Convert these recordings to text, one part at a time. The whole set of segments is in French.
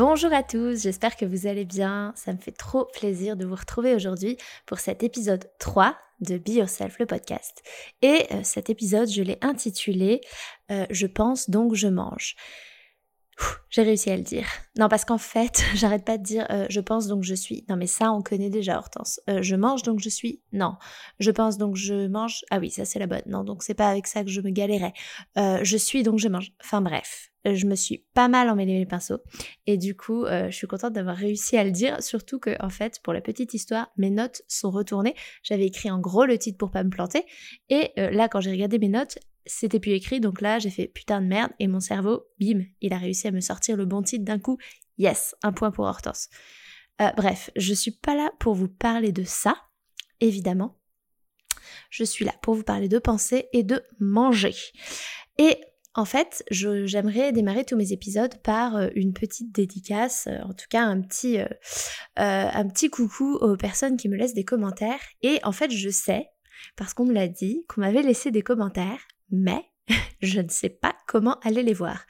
Bonjour à tous, j'espère que vous allez bien. Ça me fait trop plaisir de vous retrouver aujourd'hui pour cet épisode 3 de Be Yourself, le podcast. Et euh, cet épisode, je l'ai intitulé euh, Je pense donc je mange. J'ai réussi à le dire. Non, parce qu'en fait, j'arrête pas de dire euh, je pense donc je suis. Non, mais ça, on connaît déjà, Hortense. je mange donc je suis. Non. Je pense donc je mange. Ah oui, ça c'est la bonne. Non, donc c'est pas avec ça que je me galérais. je suis donc je mange. Enfin bref. Euh, je me suis pas mal emmêlé les pinceaux et du coup euh, je suis contente d'avoir réussi à le dire surtout que en fait pour la petite histoire mes notes sont retournées j'avais écrit en gros le titre pour pas me planter et euh, là quand j'ai regardé mes notes c'était plus écrit donc là j'ai fait putain de merde et mon cerveau bim il a réussi à me sortir le bon titre d'un coup. Yes un point pour Hortense. Bref je suis pas là pour vous parler de ça évidemment. Je suis là pour vous parler de penser et de manger. Et en fait, j'aimerais démarrer tous mes épisodes par euh, une petite dédicace, euh, en tout cas un petit, euh, un petit coucou aux personnes qui me laissent des commentaires. Et en fait, je sais, parce qu'on me l'a dit, qu'on m'avait laissé des commentaires, mais je ne sais pas comment aller les voir.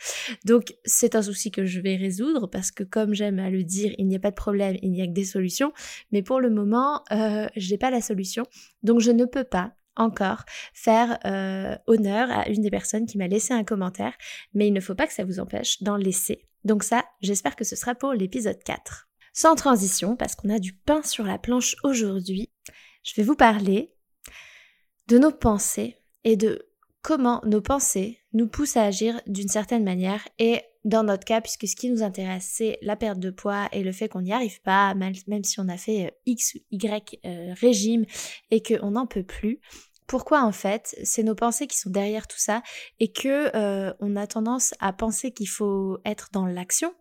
Donc c'est un souci que je vais résoudre parce que comme j'aime à le dire, il n'y a pas de problème, il n'y a que des solutions. Mais pour le moment, euh, je n'ai pas la solution. Donc je ne peux pas encore faire euh, honneur à une des personnes qui m'a laissé un commentaire, mais il ne faut pas que ça vous empêche d'en laisser. Donc ça, j'espère que ce sera pour l'épisode 4. Sans transition, parce qu'on a du pain sur la planche aujourd'hui, je vais vous parler de nos pensées et de comment nos pensées nous poussent à agir d'une certaine manière et dans notre cas, puisque ce qui nous intéresse, c'est la perte de poids et le fait qu'on n'y arrive pas, même si on a fait euh, X ou Y euh, régime et qu'on n'en peut plus, pourquoi en fait c'est nos pensées qui sont derrière tout ça et que euh, on a tendance à penser qu'il faut être dans l'action,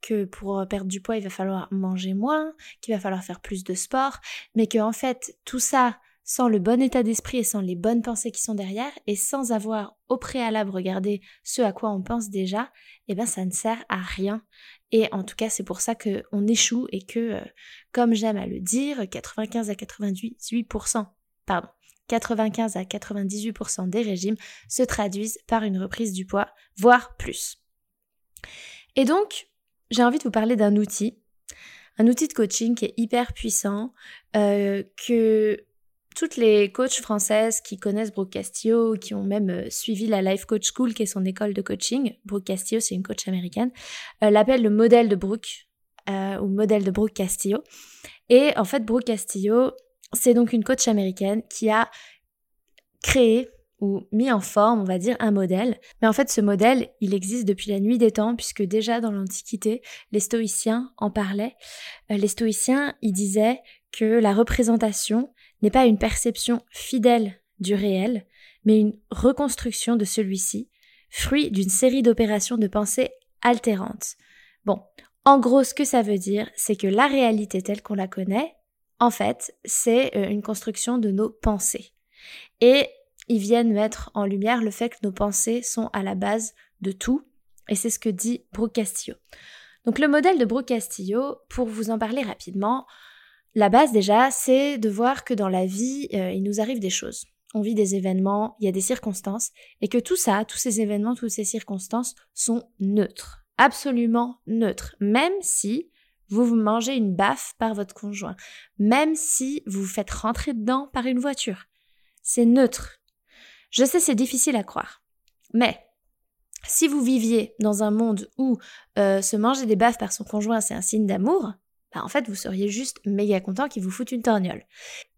que pour perdre du poids il va falloir manger moins, qu'il va falloir faire plus de sport, mais que en fait tout ça sans le bon état d'esprit et sans les bonnes pensées qui sont derrière et sans avoir au préalable regardé ce à quoi on pense déjà, eh ben ça ne sert à rien. Et en tout cas, c'est pour ça que on échoue et que, euh, comme j'aime à le dire, 95 à 98%, pardon, 95 à 98% des régimes se traduisent par une reprise du poids, voire plus. Et donc, j'ai envie de vous parler d'un outil, un outil de coaching qui est hyper puissant, euh, que toutes les coachs françaises qui connaissent Brooke Castillo, qui ont même euh, suivi la Life Coach School, qui est son école de coaching, Brooke Castillo, c'est une coach américaine, euh, l'appelle le modèle de Brooke, ou modèle de Brooke Castillo. Et en fait, Brooke Castillo, c'est donc une coach américaine qui a créé ou mis en forme, on va dire, un modèle. Mais en fait, ce modèle, il existe depuis la nuit des temps, puisque déjà dans l'Antiquité, les stoïciens en parlaient. Euh, les stoïciens, ils disaient que la représentation n'est pas une perception fidèle du réel, mais une reconstruction de celui-ci, fruit d'une série d'opérations de pensée altérantes. Bon, en gros, ce que ça veut dire, c'est que la réalité telle qu'on la connaît, en fait, c'est euh, une construction de nos pensées. Et ils viennent mettre en lumière le fait que nos pensées sont à la base de tout, et c'est ce que dit Brooke Castillo. Donc le modèle de Brooke pour vous en parler rapidement, la base déjà, c'est de voir que dans la vie, euh, il nous arrive des choses. On vit des événements, il y a des circonstances, et que tout ça, tous ces événements, toutes ces circonstances sont neutres, absolument neutres, même si vous vous mangez une baffe par votre conjoint, même si vous vous faites rentrer dedans par une voiture. C'est neutre. Je sais, c'est difficile à croire. Mais Si vous viviez dans un monde où euh, se manger des baffes par son conjoint, c'est un signe d'amour, bah, en fait, vous seriez juste méga content qu'il vous foute une torgnole.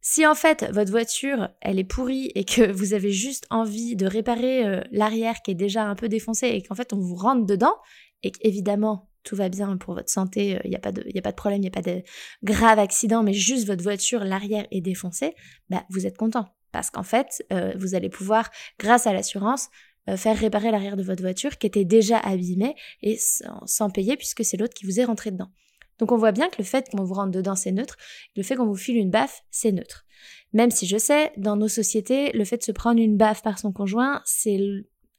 Si en fait, votre voiture, elle est pourrie et que vous avez juste envie de réparer euh, l'arrière qui est déjà un peu défoncé et qu'en fait, on vous rentre dedans, et qu'évidemment, tout va bien pour votre santé, il n'y a, pas de, a pas de problème, il n'y a pas de grave accident, mais juste votre voiture, l'arrière est défoncé, bah, vous êtes content. Parce qu'en fait, euh, vous allez pouvoir, grâce à l'assurance, euh, faire réparer l'arrière de votre voiture qui était déjà abîmée et sans, payer puisque c'est l'autre qui vous est rentré dedans. Donc on voit bien que le fait qu'on vous rentre dedans c'est neutre, le fait qu'on vous file une baffe c'est neutre. Même si je sais, dans nos sociétés, le fait de se prendre une baffe par son conjoint, c'est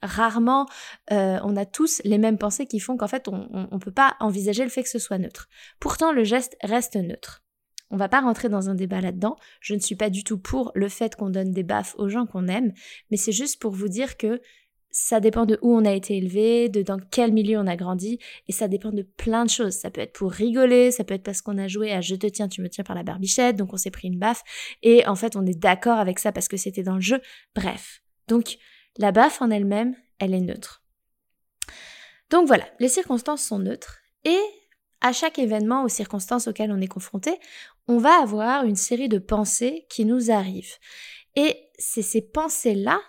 rarement, euh, on a tous les mêmes pensées qui font qu'en fait on ne peut pas envisager le fait que ce soit neutre. Pourtant le geste reste neutre. On va pas rentrer dans un débat là-dedans. Je ne suis pas du tout pour le fait qu'on donne des baffes aux gens qu'on aime, mais c'est juste pour vous dire que ça dépend de où on a été élevé, de dans quel milieu on a grandi, et ça dépend de plein de choses. Ça peut être pour rigoler, ça peut être parce qu'on a joué à je te tiens, tu me tiens par la barbichette, donc on s'est pris une baffe, et en fait on est d'accord avec ça parce que c'était dans le jeu. Bref. Donc la baffe en elle-même, elle est neutre. Donc voilà, les circonstances sont neutres, et à chaque événement ou circonstance auquel on est confronté, on va avoir une série de pensées qui nous arrivent. Et c'est ces pensées-là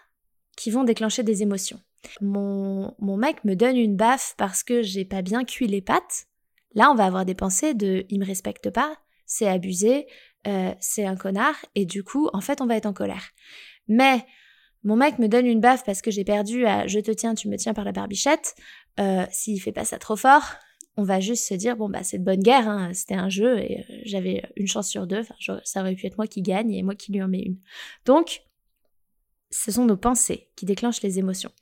qui vont déclencher des émotions. Mon, mon mec me donne une baffe parce que j'ai pas bien cuit les pâtes. Là, on va avoir des pensées de il me respecte pas, c'est abusé, euh, c'est un connard, et du coup, en fait, on va être en colère. Mais mon mec me donne une baffe parce que j'ai perdu à je te tiens, tu me tiens par la barbichette. Euh, S'il fait pas ça trop fort, on va juste se dire bon bah c'est de bonne guerre, hein, c'était un jeu et euh, j'avais une chance sur deux. ça aurait pu être moi qui gagne et moi qui lui en mets une. Donc ce sont nos pensées qui déclenchent les émotions.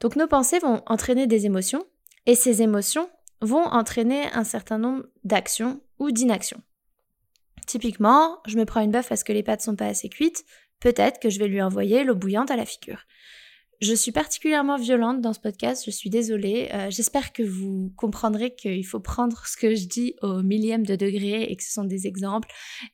Donc nos pensées vont entraîner des émotions et ces émotions vont entraîner un certain nombre d'actions ou d'inactions. Typiquement, je me prends une baffe parce que les pâtes sont pas assez cuites, peut-être que je vais lui envoyer l'eau bouillante à la figure. Je suis particulièrement violente dans ce podcast, je suis désolée. Euh, j'espère que vous comprendrez qu'il faut prendre ce que je dis au millième de degré et que ce sont des exemples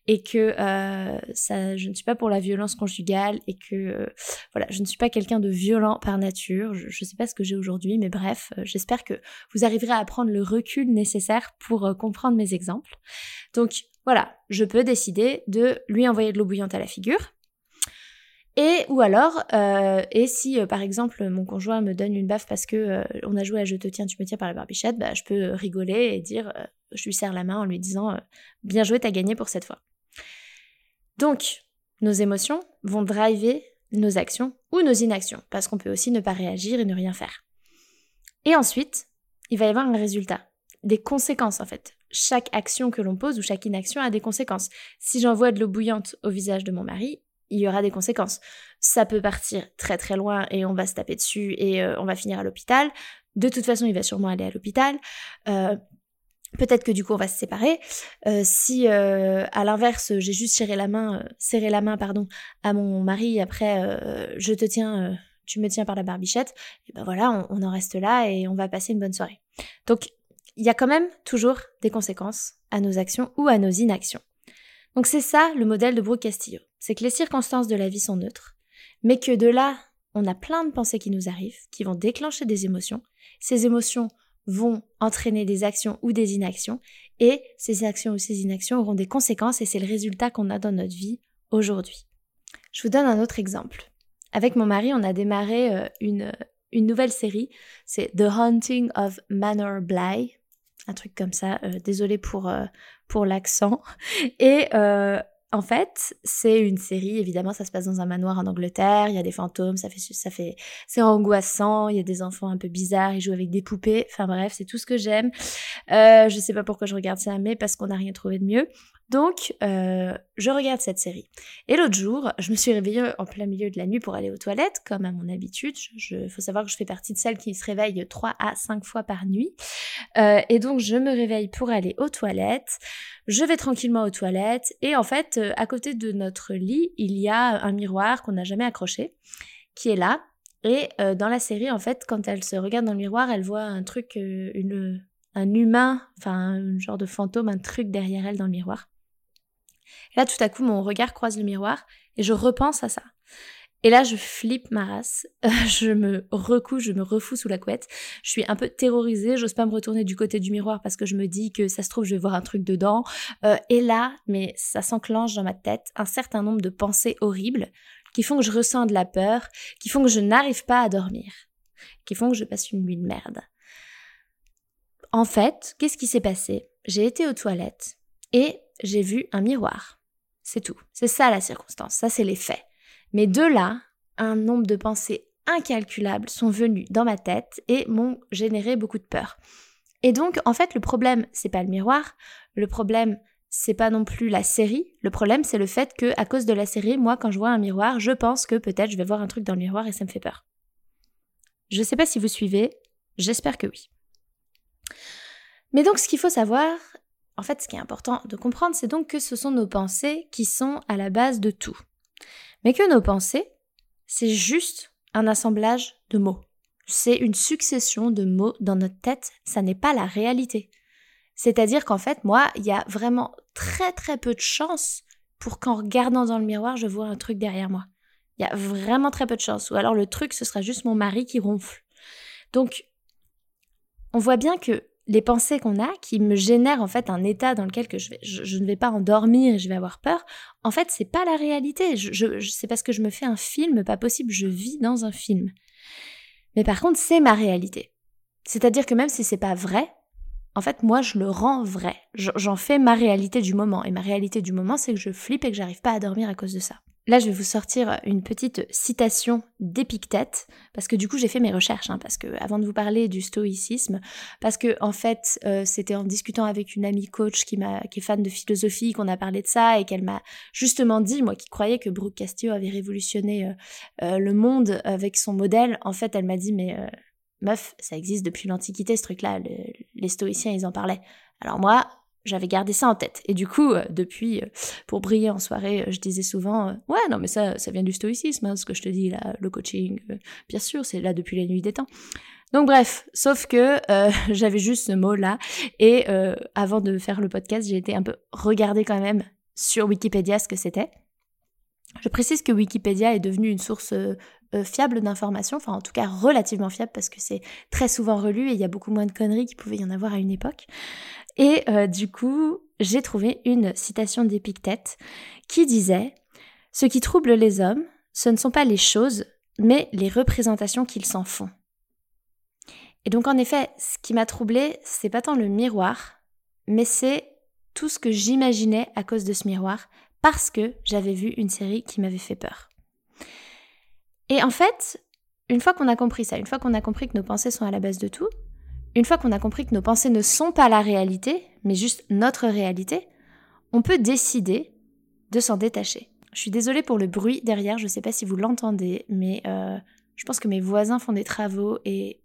et que euh, ça, je ne suis pas pour la violence conjugale et que euh, voilà, je ne suis pas quelqu'un de violent par nature. Je ne sais pas ce que j'ai aujourd'hui, mais bref, j'espère que vous arriverez à prendre le recul nécessaire pour comprendre mes exemples. Donc voilà, je peux décider de lui envoyer de l'eau bouillante à la figure et ou alors, euh, et si euh, par exemple mon conjoint me donne une baffe parce que euh, on a joué à je te tiens, tu me tiens par la barbichette, bah, je peux rigoler et dire, je lui serre la main en lui disant, bien joué, t'as gagné pour cette fois. Donc, nos émotions vont driver nos actions ou nos inactions, parce qu'on peut aussi ne pas réagir et ne rien faire. Et ensuite, il va y avoir un résultat, des conséquences en fait. Chaque action que l'on pose ou chaque inaction a des conséquences. Si j'envoie de l'eau bouillante au visage de mon mari, il y aura des conséquences. Ça peut partir très très loin et on va se taper dessus et euh, on va finir à l'hôpital. De toute façon, il va sûrement aller à l'hôpital. Euh, peut-être que du coup on va se séparer. Euh, si à l'inverse j'ai juste serré la main, serré la main pardon à mon mari après je te tiens, tu me tiens par la barbichette, et ben voilà on en reste là et on va passer une bonne soirée. Donc il y a quand même toujours des conséquences à nos actions ou à nos inactions. Donc c'est ça le modèle de Brooke Castillo. C'est que les circonstances de la vie sont neutres, mais que de là, on a plein de pensées qui nous arrivent, qui vont déclencher des émotions. Ces émotions vont entraîner des actions ou des inactions, et ces actions ou ces inactions auront des conséquences, et c'est le résultat qu'on a dans notre vie aujourd'hui. Je vous donne un autre exemple. Avec mon mari, on a démarré euh, une, une nouvelle série, c'est The Haunting of Manor Bly, un truc comme ça. Euh, désolée pour, euh, pour l'accent. Et euh, en fait, c'est une série, évidemment, ça se passe dans un manoir en Angleterre, il y a des fantômes, ça fait, ça fait, c'est angoissant, il y a des enfants un peu bizarres, ils jouent avec des poupées, enfin bref, c'est tout ce que j'aime. Euh, je sais pas pourquoi je regarde ça, mais parce qu'on n'a rien trouvé de mieux. Donc, euh, je regarde cette série. Et l'autre jour, je me suis réveillée en plein milieu de la nuit pour aller aux toilettes, comme à mon habitude. Il faut savoir que je fais partie de celles qui se réveillent 3 à 5 fois par nuit. Euh, et donc, je me réveille pour aller aux toilettes. Je vais tranquillement aux toilettes. Et en fait, euh, à côté de notre lit, il y a un miroir qu'on n'a jamais accroché, qui est là. Et dans la série, en fait, quand elle se regarde dans le miroir, elle voit un truc, une, un humain, enfin un genre de fantôme, un truc derrière elle dans le miroir. Là, tout à coup, mon regard croise le miroir et je repense à ça. Et là, je flippe ma race. je me recouche, je me refous sous la couette. Je suis un peu terrorisée. J'ose pas me retourner du côté du miroir parce que je me dis que ça se trouve, je vais voir un truc dedans. Euh, et là, mais ça s'enclenche dans ma tête un certain nombre de pensées horribles qui font que je ressens de la peur, qui font que je n'arrive pas à dormir, qui font que je passe une nuit de merde. En fait, qu'est-ce qui s'est passé? J'ai été aux toilettes et j'ai vu un miroir. C'est tout. C'est ça la circonstance. Ça, c'est les faits. Mais de là, un nombre de pensées incalculables sont venues dans ma tête et m'ont généré beaucoup de peur. Et donc, en fait, le problème, c'est pas le miroir. Le problème, c'est pas non plus la série. Le problème, c'est le fait que, à cause de la série, moi, quand je vois un miroir, je pense que peut-être je vais voir un truc dans le miroir et ça me fait peur. Je sais pas si vous suivez. J'espère que oui. Mais donc, ce qu'il faut savoir, en fait, ce qui est important de comprendre, c'est donc que ce sont nos pensées qui sont à la base de tout mais que nos pensées, c'est juste un assemblage de mots. C'est une succession de mots dans notre tête, ça n'est pas la réalité. C'est-à-dire qu'en fait, moi, il y a vraiment très très peu de chance pour qu'en regardant dans le miroir, je vois un truc derrière moi. Il y a vraiment très peu de chance. Ou alors le truc, ce sera juste mon mari qui ronfle. Donc, on voit bien que les pensées qu'on a qui me génèrent en fait un état dans lequel que je, je, ne vais pas endormir et je vais avoir peur, en fait c'est pas la réalité. Je, c'est parce que je me fais un film, pas possible, je vis dans un film. Mais par contre c'est ma réalité. C'est-à-dire que même si c'est pas vrai, en fait moi je le rends vrai. J'en fais ma réalité du moment. Et ma réalité du moment c'est que je flippe et que j'arrive pas à dormir à cause de ça. Là, je vais vous sortir une petite citation d'Épictète, parce que du coup, j'ai fait mes recherches, hein, parce que avant de vous parler du stoïcisme, parce que en fait, euh, c'était en discutant avec une amie coach qui, est fan de philosophie qu'on a parlé de ça et qu'elle m'a justement dit, moi qui croyais que Brooke Castillo avait révolutionné euh, euh, le monde avec son modèle, en fait, elle m'a dit, mais meuf, ça existe depuis l'Antiquité, ce truc-là, les stoïciens, ils en parlaient. Alors moi, j'avais gardé ça en tête. Et du coup, euh, depuis, euh, pour briller en soirée, euh, je disais souvent, ouais, non, mais ça, ça vient du stoïcisme, hein, ce que je te dis là, le coaching, bien sûr, c'est là depuis la nuit des temps. Donc bref, sauf que j'avais juste ce mot-là. Et avant de faire le podcast, j'ai été un peu regarder quand même sur Wikipédia ce que c'était. Je précise que Wikipédia est devenu une source fiable d'informations, enfin en tout cas relativement fiable parce que c'est très souvent relu et il y a beaucoup moins de conneries qu'il pouvait y en avoir à une époque. Et euh, du coup, j'ai trouvé une citation d'Épictète qui disait Ce qui trouble les hommes, ce ne sont pas les choses, mais les représentations qu'ils s'en font. Et donc en effet, ce qui m'a troublé, c'est pas tant le miroir, mais c'est tout ce que j'imaginais à cause de ce miroir, parce que j'avais vu une série qui m'avait fait peur. Et en fait, une fois qu'on a compris ça, une fois qu'on a compris que nos pensées sont à la base de tout, une fois qu'on a compris que nos pensées ne sont pas la réalité, mais juste notre réalité, on peut décider de s'en détacher. Je suis désolée pour le bruit derrière, je ne sais pas si vous l'entendez, mais euh, je pense que mes voisins font des travaux et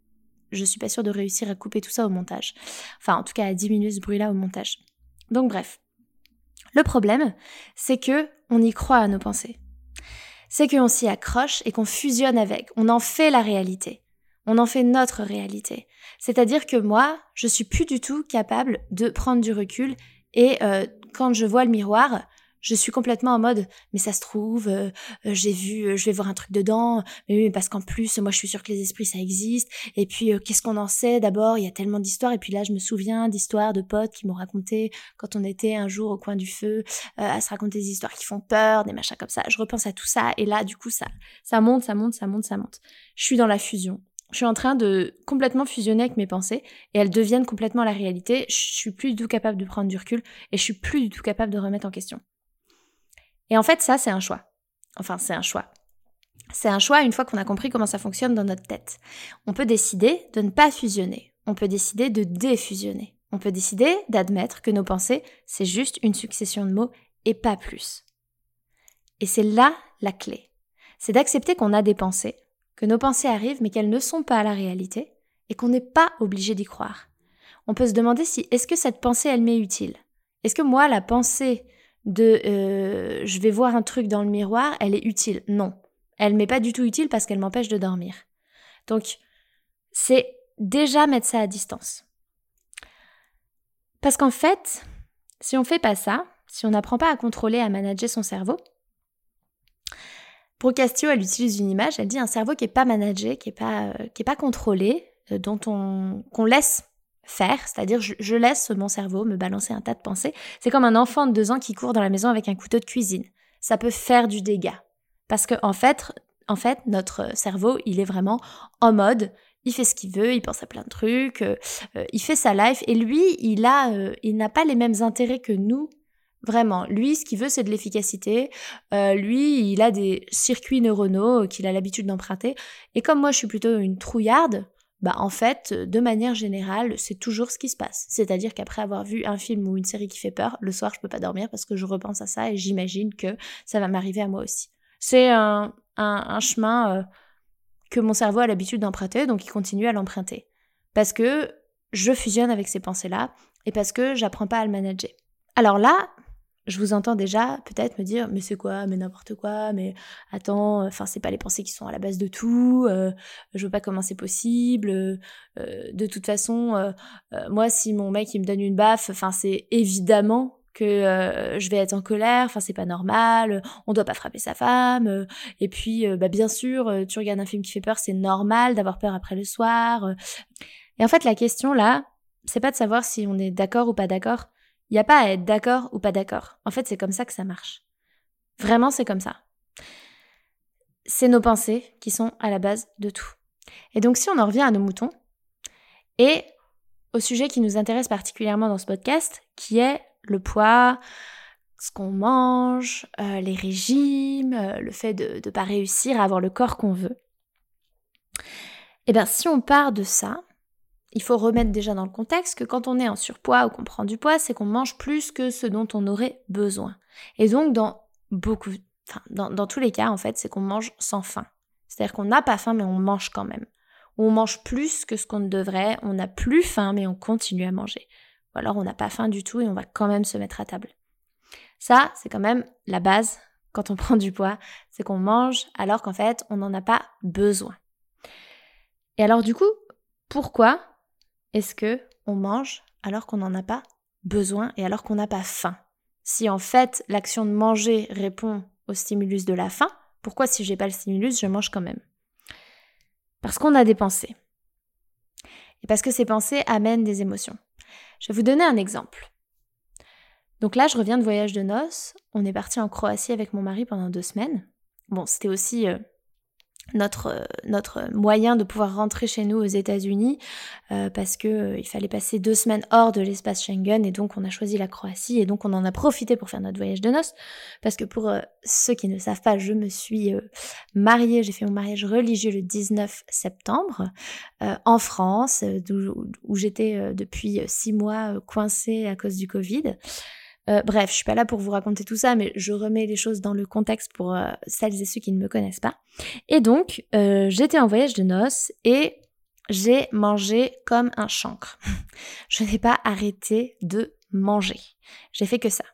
je suis pas sûre de réussir à couper tout ça au montage. Enfin, en tout cas, à diminuer ce bruit-là au montage. Donc bref. Le problème, c'est que on y croit à nos pensées. C'est qu'on s'y accroche et qu'on fusionne avec. On en fait la réalité on en fait notre réalité. C'est-à-dire que moi, je suis plus du tout capable de prendre du recul et euh, quand je vois le miroir, je suis complètement en mode mais ça se trouve euh, euh, j'ai vu je vais voir un truc dedans. Mais oui parce qu'en plus moi je suis sûre que les esprits ça existe. Et puis qu'est-ce qu'on en sait d'abord? Il y a tellement d'histoires. Et puis là je me souviens d'histoires de potes qui m'ont raconté quand on était un jour au coin du feu à se raconter des histoires qui font peur des machins comme ça. Je repense à tout ça. Et là du coup ça ça monte ça monte ça monte ça monte. Je suis dans la fusion. Je suis en train de complètement fusionner avec mes pensées et elles deviennent complètement la réalité. Je suis plus du tout capable de prendre du recul et je suis plus du tout capable de remettre en question. Et en fait, ça, c'est un choix. Enfin, c'est un choix. C'est un choix une fois qu'on a compris comment ça fonctionne dans notre tête. On peut décider de ne pas fusionner. On peut décider de défusionner. On peut décider d'admettre que nos pensées, c'est juste une succession de mots et pas plus. Et c'est là la clé. C'est d'accepter qu'on a des pensées, que nos pensées arrivent mais qu'elles ne sont pas la réalité et qu'on n'est pas obligé d'y croire. On peut se demander si est-ce que cette pensée elle m'est utile? Est-ce que moi la pensée de euh, je vais voir un truc dans le miroir, elle est utile Non, elle m'est pas du tout utile parce qu'elle m'empêche de dormir. Donc c'est déjà mettre ça à distance. Parce qu'en fait, si on fait pas ça, si on n'apprend pas à contrôler, à manager son cerveau, Procastio, elle utilise une image, elle dit un cerveau qui n'est pas managé, qui n'est pas, euh, qui pas contrôlé, euh, dont on qu'on laisse faire, c'est-à-dire je, laisse mon cerveau me balancer un tas de pensées. C'est comme un enfant de deux ans qui court dans la maison avec un couteau de cuisine. Ça peut faire du dégât. Parce que en fait, en fait, notre cerveau, il est vraiment en mode, il fait ce qu'il veut, il pense à plein de trucs, euh, il fait sa life, et lui, il a, il n'a pas les mêmes intérêts que nous Vraiment, lui, ce qu'il veut, c'est de l'efficacité. Euh, lui, il a des circuits neuronaux qu'il a l'habitude d'emprunter. Et comme moi, je suis plutôt une trouillarde, bah en fait, de manière générale, c'est toujours ce qui se passe. C'est-à-dire qu'après avoir vu un film ou une série qui fait peur, le soir, je peux pas dormir parce que je repense à ça et j'imagine que ça va m'arriver à moi aussi. C'est un, chemin euh, que mon cerveau a l'habitude d'emprunter, donc il continue à l'emprunter. Parce que je fusionne avec ces pensées-là et parce que j'apprends pas à le manager. Alors là, je vous entends déjà peut-être me dire mais c'est quoi mais n'importe quoi mais attends enfin c'est pas les pensées qui sont à la base de tout euh, je vois pas comment c'est possible euh, de toute façon euh, moi si mon mec il me donne une baffe enfin c'est évidemment que je vais être en colère, enfin c'est pas normal, on doit pas frapper sa femme, et puis bah bien sûr, tu regardes un film qui fait peur, c'est normal d'avoir peur après le soir. Et en fait la question là, c'est pas de savoir si on est d'accord ou pas d'accord, il n'y a pas à être d'accord ou pas d'accord. En fait, c'est comme ça que ça marche. Vraiment, c'est comme ça. C'est nos pensées qui sont à la base de tout. Et donc, si on en revient à nos moutons, et au sujet qui nous intéresse particulièrement dans ce podcast, qui est le poids, ce qu'on mange, euh, les régimes, euh, le fait de ne pas réussir à avoir le corps qu'on veut. Eh bien, si on part de ça, il faut remettre déjà dans le contexte que quand on est en surpoids ou qu'on prend du poids, c'est qu'on mange plus que ce dont on aurait besoin. Et donc, dans beaucoup, enfin, dans, tous les cas, en fait, c'est qu'on mange sans faim. C'est-à-dire qu'on n'a pas faim, mais on mange quand même. on mange plus que ce qu'on devrait, on n'a plus faim, mais on continue à manger. Ou alors on n'a pas faim du tout et on va quand même se mettre à table. Ça, c'est quand même la base quand on prend du poids, c'est qu'on mange alors qu'en fait, on n'en a pas besoin. Et alors du coup, pourquoi est-ce que on mange alors qu'on n'en a pas besoin et alors qu'on n'a pas faim? Si en fait l'action de manger répond au stimulus de la faim, pourquoi si j'ai pas le stimulus, je mange quand même? Parce qu'on a des pensées. Et parce que ces pensées amènent des émotions. Je vais vous donner un exemple. Donc là, je reviens de voyage de noces. On est parti en Croatie avec mon mari pendant deux semaines. Bon, c'était aussi euh, notre, notre moyen de pouvoir rentrer chez nous aux États-Unis euh, parce que euh, il fallait passer deux semaines hors de l'espace Schengen et donc on a choisi la Croatie et donc on en a profité pour faire notre voyage de noces parce que pour euh, ceux qui ne savent pas, je me suis mariée, j'ai fait mon mariage religieux le 19 septembre en France où j'étais depuis six mois coincée à cause du Covid. Euh, bref, je suis pas là pour vous raconter tout ça, mais je remets les choses dans le contexte pour euh, celles et ceux qui ne me connaissent pas. Et donc, euh, j'étais en voyage de noces et j'ai mangé comme un chancre. je n'ai pas arrêté de manger. J'ai fait que ça.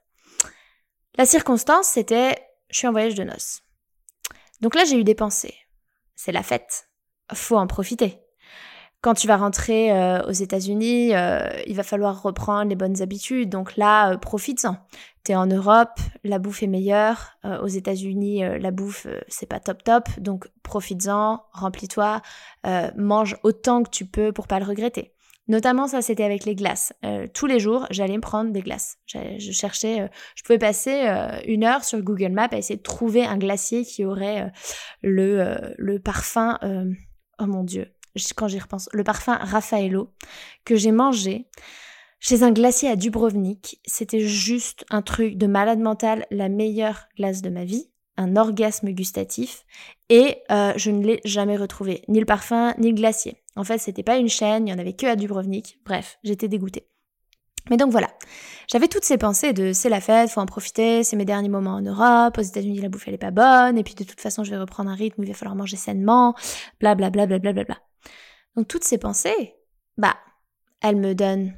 La circonstance, c'était, je suis en voyage de noces. Donc là, j'ai eu des pensées. C'est la fête. Faut en profiter quand tu vas rentrer euh, aux États-Unis, euh, il va falloir reprendre les bonnes habitudes. Donc là, euh, profites-en. T'es en Europe, la bouffe est meilleure. aux États-Unis, la bouffe, c'est pas top top. Donc profites-en, remplis-toi, mange autant que tu peux pour pas le regretter. Notamment, ça, c'était avec les glaces. tous les jours, j'allais me prendre des glaces. Je cherchais, je pouvais passer une heure sur Google Maps à essayer de trouver un glacier qui aurait le, le parfum. oh mon Dieu, quand j'y repense, le parfum Raffaello que j'ai mangé chez un glacier à Dubrovnik. C'était juste un truc de malade mental, la meilleure glace de ma vie, un orgasme gustatif, et euh, je ne l'ai jamais retrouvé, ni le parfum, ni le glacier. En fait, c'était pas une chaîne, il y en avait que à Dubrovnik. Bref, j'étais dégoûtée. Mais donc voilà, j'avais toutes ces pensées de c'est la fête, faut en profiter, c'est mes derniers moments en Europe, aux États-Unis la bouffe elle est pas bonne, et puis de toute façon je vais reprendre un rythme où il va falloir manger sainement, bla bla bla bla bla bla bla. Donc toutes ces pensées, bah, elles me donnent,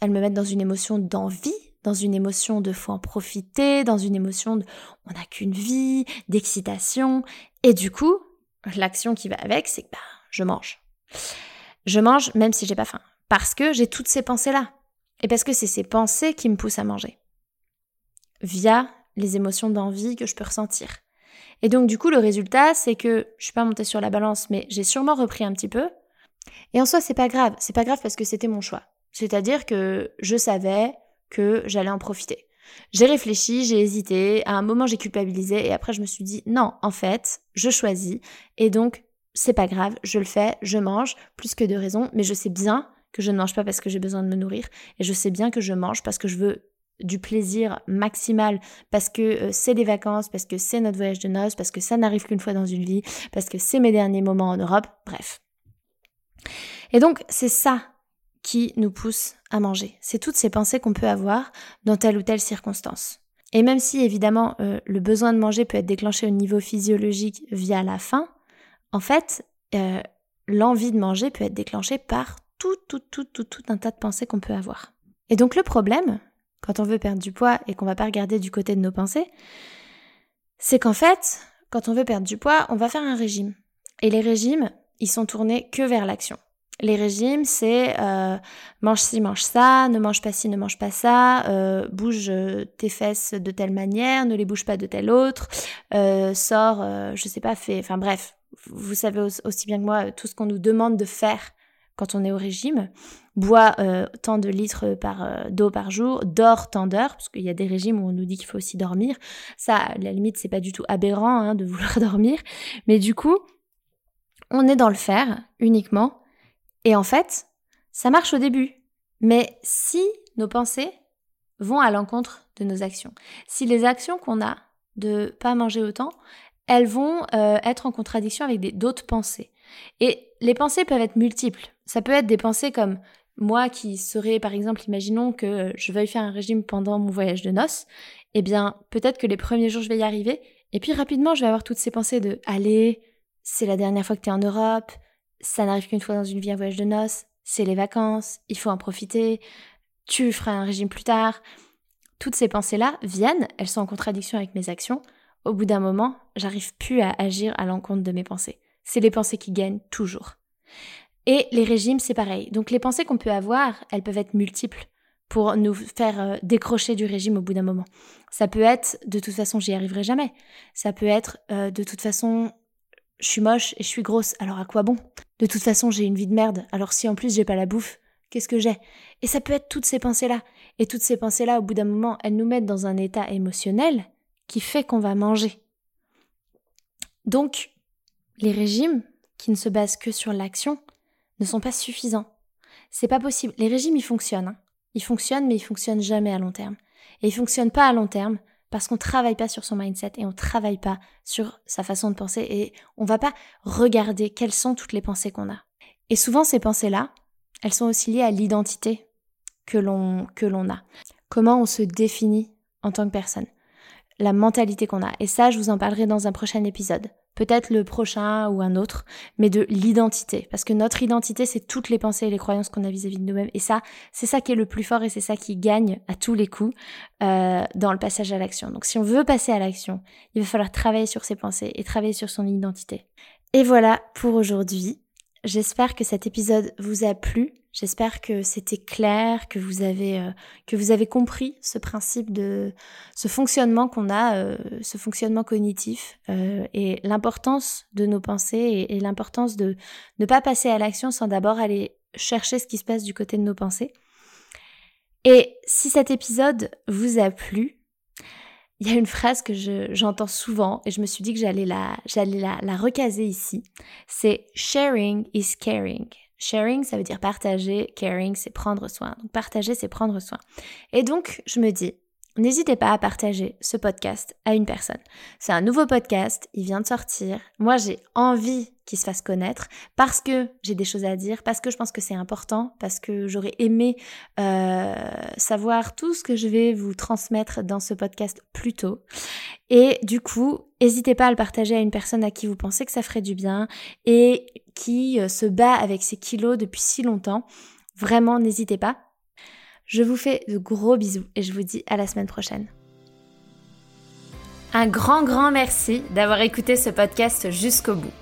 elles me mettent dans une émotion d'envie, dans une émotion de faut en profiter, dans une émotion de on n'a qu'une vie, d'excitation. Et du coup, l'action qui va avec, c'est que bah, je mange. Je mange même si j'ai pas faim. Parce que j'ai toutes ces pensées-là. Et parce que c'est ces pensées qui me poussent à manger. Via les émotions d'envie que je peux ressentir. Et donc du coup, le résultat, c'est que je suis pas montée sur la balance, mais j'ai sûrement repris un petit peu. Et en soi, c'est pas grave. C'est pas grave parce que c'était mon choix. C'est-à-dire que je savais que j'allais en profiter. J'ai réfléchi, j'ai hésité, à un moment j'ai culpabilisé et après je me suis dit non, en fait, je choisis et donc c'est pas grave, je le fais, je mange, plus que de raison, mais je sais bien que je ne mange pas parce que j'ai besoin de me nourrir et je sais bien que je mange parce que je veux du plaisir maximal parce que euh, c'est des vacances, parce que c'est notre voyage de noces, parce que ça n'arrive qu'une fois dans une vie, parce que c'est mes derniers moments en Europe, bref. Et donc c'est ça qui nous pousse à manger. C'est toutes ces pensées qu'on peut avoir dans telle ou telle circonstance. Et même si évidemment euh, le besoin de manger peut être déclenché au niveau physiologique via la faim, en fait, euh, l'envie de manger peut être déclenchée par tout, tout, tout, tout, tout un tas de pensées qu'on peut avoir. Et donc le problème, quand on veut perdre du poids et qu'on va pas regarder du côté de nos pensées, c'est qu'en fait, quand on veut perdre du poids, on va faire un régime. Et les régimes, ils sont tournés que vers l'action. Les régimes, c'est euh, mange ci, mange ça, ne mange pas ci, ne mange pas ça, euh, bouge euh, tes fesses de telle manière, ne les bouge pas de telle autre, sors, je sais pas, fais, enfin bref, vous savez aussi bien que moi tout ce qu'on nous demande de faire quand on est au régime, bois tant de litres d'eau par jour, dors tant d'heures, parce qu'il y a des régimes où on nous dit qu'il faut aussi dormir. Ça, à la limite, c'est pas du tout aberrant hein, de vouloir dormir, mais du coup, on est dans le faire uniquement et en fait, ça marche au début. Mais si nos pensées vont à l'encontre de nos actions, si les actions qu'on a de pas manger autant, elles vont euh, être en contradiction avec d'autres pensées. Et les pensées peuvent être multiples. Ça peut être des pensées comme moi qui serais, par exemple, imaginons que je veuille faire un régime pendant mon voyage de noces, eh bien, peut-être que les premiers jours, je vais y arriver, et puis rapidement, je vais avoir toutes ces pensées de allez, c'est la dernière fois que tu es en Europe, ça n'arrive qu'une fois dans une vie un voyage de noces, c'est les vacances, il faut en profiter, tu feras un régime plus tard. Toutes ces pensées-là viennent, elles sont en contradiction avec mes actions. Au bout d'un moment, j'arrive plus à agir à l'encontre de mes pensées. C'est les pensées qui gagnent toujours. Et les régimes, c'est pareil. Donc les pensées qu'on peut avoir, elles peuvent être multiples pour nous faire euh, décrocher du régime au bout d'un moment. Ça peut être de toute façon j'y arriverai jamais. Ça peut être euh, de toute façon je suis moche et je suis grosse, alors à quoi bon? De toute façon, j'ai une vie de merde, alors si en plus j'ai pas la bouffe, qu'est-ce que j'ai? Et ça peut être toutes ces pensées-là. Et toutes ces pensées-là, au bout d'un moment, elles nous mettent dans un état émotionnel qui fait qu'on va manger. Donc, les régimes qui ne se basent que sur l'action ne sont pas suffisants. C'est pas possible. Les régimes, ils fonctionnent. Hein. Ils fonctionnent, mais ils fonctionnent jamais à long terme. Et ils fonctionnent pas à long terme parce qu'on travaille pas sur son mindset et on travaille pas sur sa façon de penser et on va pas regarder quelles sont toutes les pensées qu'on a. Et souvent ces pensées-là, elles sont aussi liées à l'identité que l'on que l'on a. Comment on se définit en tant que personne la mentalité qu'on a. Et ça, je vous en parlerai dans un prochain épisode. Peut-être le prochain ou un autre, mais de l'identité. Parce que notre identité, c'est toutes les pensées et les croyances qu'on a vis-à-vis de nous-mêmes. Et ça, c'est ça qui est le plus fort et c'est ça qui gagne à tous les coups euh, dans le passage à l'action. Donc si on veut passer à l'action, il va falloir travailler sur ses pensées et travailler sur son identité. Et voilà pour aujourd'hui. J'espère que cet épisode vous a plu. J'espère que c'était clair, que vous avez euh, que vous avez compris ce principe de ce fonctionnement qu'on a, euh, ce fonctionnement cognitif euh, et l'importance de nos pensées et, l'importance de ne pas passer à l'action sans d'abord aller chercher ce qui se passe du côté de nos pensées. Et si cet épisode vous a plu, il y a une phrase que j'entends souvent et je me suis dit que j'allais la, j'allais la, la recaser ici. C'est sharing is caring. Sharing, ça veut dire partager. Caring, c'est prendre soin. Donc partager, c'est prendre soin. Et donc, je me dis, N'hésitez pas à partager ce podcast à une personne. C'est un nouveau podcast, il vient de sortir. Moi, j'ai envie qu'il se fasse connaître parce que j'ai des choses à dire, parce que je pense que c'est important, parce que j'aurais aimé euh, savoir tout ce que je vais vous transmettre dans ce podcast plus tôt. Et du coup, n'hésitez pas à le partager à une personne à qui vous pensez que ça ferait du bien et qui euh, se bat avec ses kilos depuis si longtemps. Vraiment, n'hésitez pas. Je vous fais de gros bisous et je vous dis à la semaine prochaine. Un grand grand merci d'avoir écouté ce podcast jusqu'au bout.